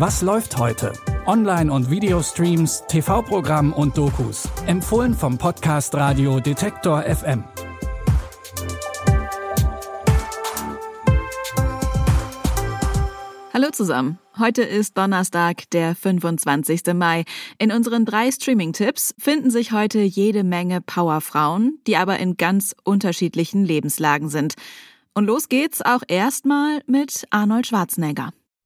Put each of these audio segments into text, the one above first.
Was läuft heute? Online- und Videostreams, TV-Programm und Dokus. Empfohlen vom Podcast Radio Detektor FM. Hallo zusammen. Heute ist Donnerstag, der 25. Mai. In unseren drei Streaming-Tipps finden sich heute jede Menge Powerfrauen, die aber in ganz unterschiedlichen Lebenslagen sind. Und los geht's auch erstmal mit Arnold Schwarzenegger.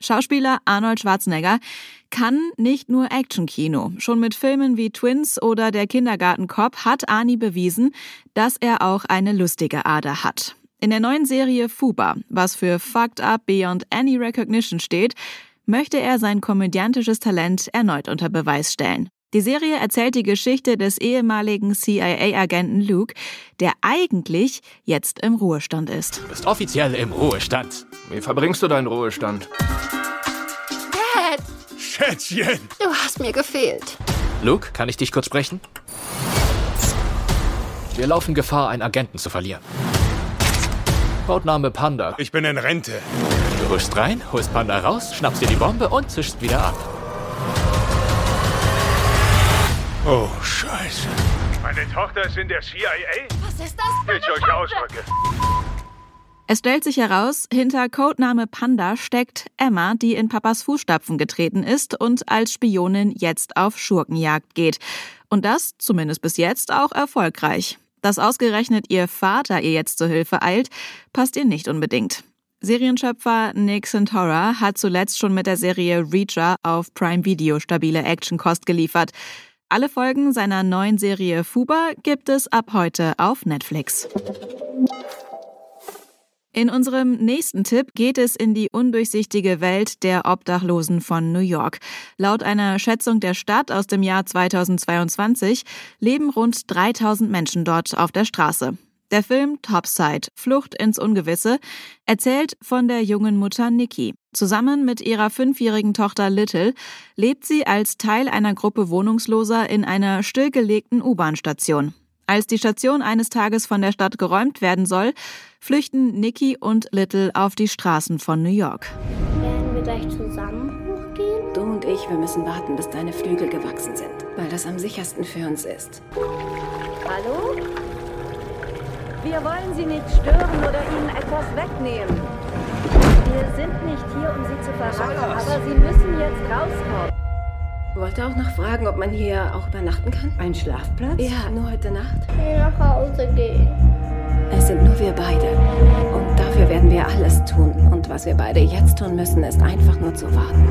Schauspieler Arnold Schwarzenegger kann nicht nur Actionkino. Schon mit Filmen wie Twins oder Der Kindergartenkopf hat Arnie bewiesen, dass er auch eine lustige Ader hat. In der neuen Serie Fuba, was für Fucked Up Beyond Any Recognition steht, möchte er sein komödiantisches Talent erneut unter Beweis stellen. Die Serie erzählt die Geschichte des ehemaligen CIA-Agenten Luke, der eigentlich jetzt im Ruhestand ist. Du bist offiziell im Ruhestand. Wie verbringst du deinen Ruhestand? Dad, Schätzchen! du hast mir gefehlt. Luke, kann ich dich kurz sprechen? Wir laufen Gefahr, einen Agenten zu verlieren. Codename Panda. Ich bin in Rente. Du huschst rein, holst Panda raus, schnappst dir die Bombe und zischst wieder ab. Oh, Scheiße. Meine Tochter ist in der CIA? Was ist das? Ich euch ausdrücke. Es stellt sich heraus, hinter Codename Panda steckt Emma, die in Papas Fußstapfen getreten ist und als Spionin jetzt auf Schurkenjagd geht. Und das, zumindest bis jetzt, auch erfolgreich. Dass ausgerechnet ihr Vater ihr jetzt zur Hilfe eilt, passt ihr nicht unbedingt. Serienschöpfer Nick Santora hat zuletzt schon mit der Serie Reacher auf Prime Video stabile Actionkost geliefert. Alle Folgen seiner neuen Serie Fuba gibt es ab heute auf Netflix. In unserem nächsten Tipp geht es in die undurchsichtige Welt der Obdachlosen von New York. Laut einer Schätzung der Stadt aus dem Jahr 2022 leben rund 3000 Menschen dort auf der Straße. Der Film Topside, Flucht ins Ungewisse, erzählt von der jungen Mutter Nikki. Zusammen mit ihrer fünfjährigen Tochter Little lebt sie als Teil einer Gruppe Wohnungsloser in einer stillgelegten U-Bahn-Station. Als die Station eines Tages von der Stadt geräumt werden soll, flüchten Nikki und Little auf die Straßen von New York. Werden wir gleich zusammen hochgehen? Du und ich, wir müssen warten, bis deine Flügel gewachsen sind, weil das am sichersten für uns ist. Hallo? Wir wollen Sie nicht stören oder Ihnen etwas wegnehmen. Wir sind nicht hier, um Sie zu verraten, aber Sie müssen jetzt rauskommen. Wollte auch noch fragen, ob man hier auch übernachten kann? Ein Schlafplatz? Ja, nur heute Nacht. Ich will nach Hause gehen. Es sind nur wir beide. Und dafür werden wir alles tun. Und was wir beide jetzt tun müssen, ist einfach nur zu warten.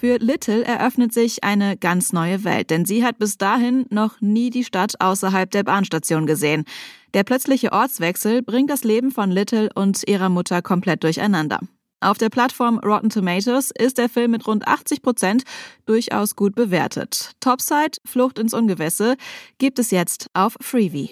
Für Little eröffnet sich eine ganz neue Welt, denn sie hat bis dahin noch nie die Stadt außerhalb der Bahnstation gesehen. Der plötzliche Ortswechsel bringt das Leben von Little und ihrer Mutter komplett durcheinander. Auf der Plattform Rotten Tomatoes ist der Film mit rund 80 Prozent durchaus gut bewertet. Topside, Flucht ins Ungewisse, gibt es jetzt auf Freevee.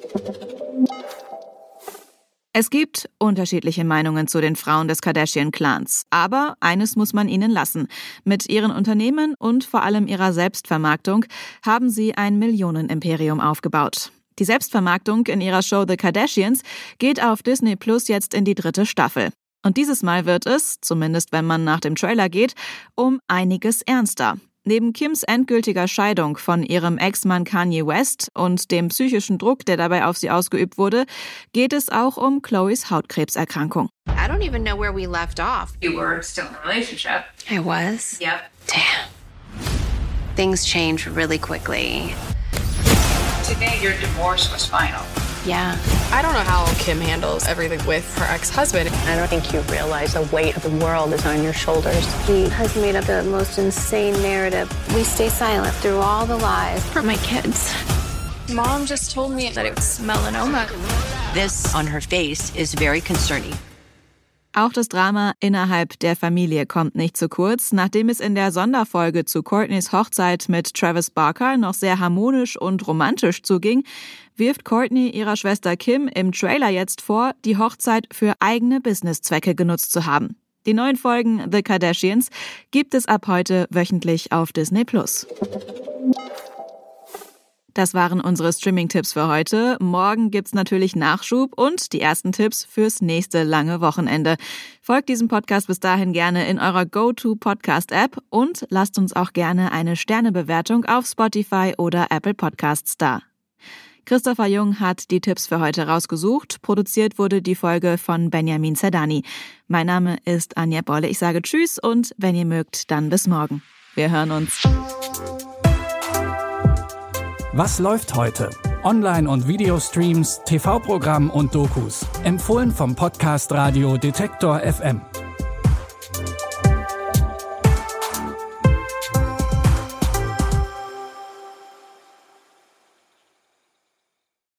Es gibt unterschiedliche Meinungen zu den Frauen des Kardashian-Clans. Aber eines muss man ihnen lassen. Mit ihren Unternehmen und vor allem ihrer Selbstvermarktung haben sie ein Millionenimperium aufgebaut. Die Selbstvermarktung in ihrer Show The Kardashians geht auf Disney Plus jetzt in die dritte Staffel. Und dieses Mal wird es, zumindest wenn man nach dem Trailer geht, um einiges ernster. Neben Kims endgültiger Scheidung von ihrem Ex-Mann Kanye West und dem psychischen Druck, der dabei auf sie ausgeübt wurde, geht es auch um Chloes Hautkrebserkrankung. I don't even know where we left off. You were still in a relationship. I was? Yep. Damn. Things change really quickly. Today, your divorce was final. Yeah. I don't know how Kim handles everything with her ex-husband. I don't think you realize the weight of the world is on your shoulders. He has made up the most insane narrative. We stay silent through all the lies. For my kids. Mom just told me that it's melanoma. This on her face is very concerning. Auch das Drama innerhalb der Familie kommt nicht zu kurz, nachdem es in der Sonderfolge zu Courtneys Hochzeit mit Travis Barker noch sehr harmonisch und romantisch zuging, wirft Courtney ihrer Schwester Kim im Trailer jetzt vor, die Hochzeit für eigene Businesszwecke genutzt zu haben. Die neuen Folgen The Kardashians gibt es ab heute wöchentlich auf Disney Plus. Das waren unsere Streaming-Tipps für heute. Morgen gibt's natürlich Nachschub und die ersten Tipps fürs nächste lange Wochenende. Folgt diesem Podcast bis dahin gerne in eurer Go-To-Podcast-App und lasst uns auch gerne eine Sternebewertung auf Spotify oder Apple Podcasts da. Christopher Jung hat die Tipps für heute rausgesucht. Produziert wurde die Folge von Benjamin Zerdani. Mein Name ist Anja Bolle. Ich sage Tschüss und wenn ihr mögt, dann bis morgen. Wir hören uns. Was läuft heute? Online- und Videostreams, TV-Programm und Dokus. Empfohlen vom Podcast Radio Detektor FM.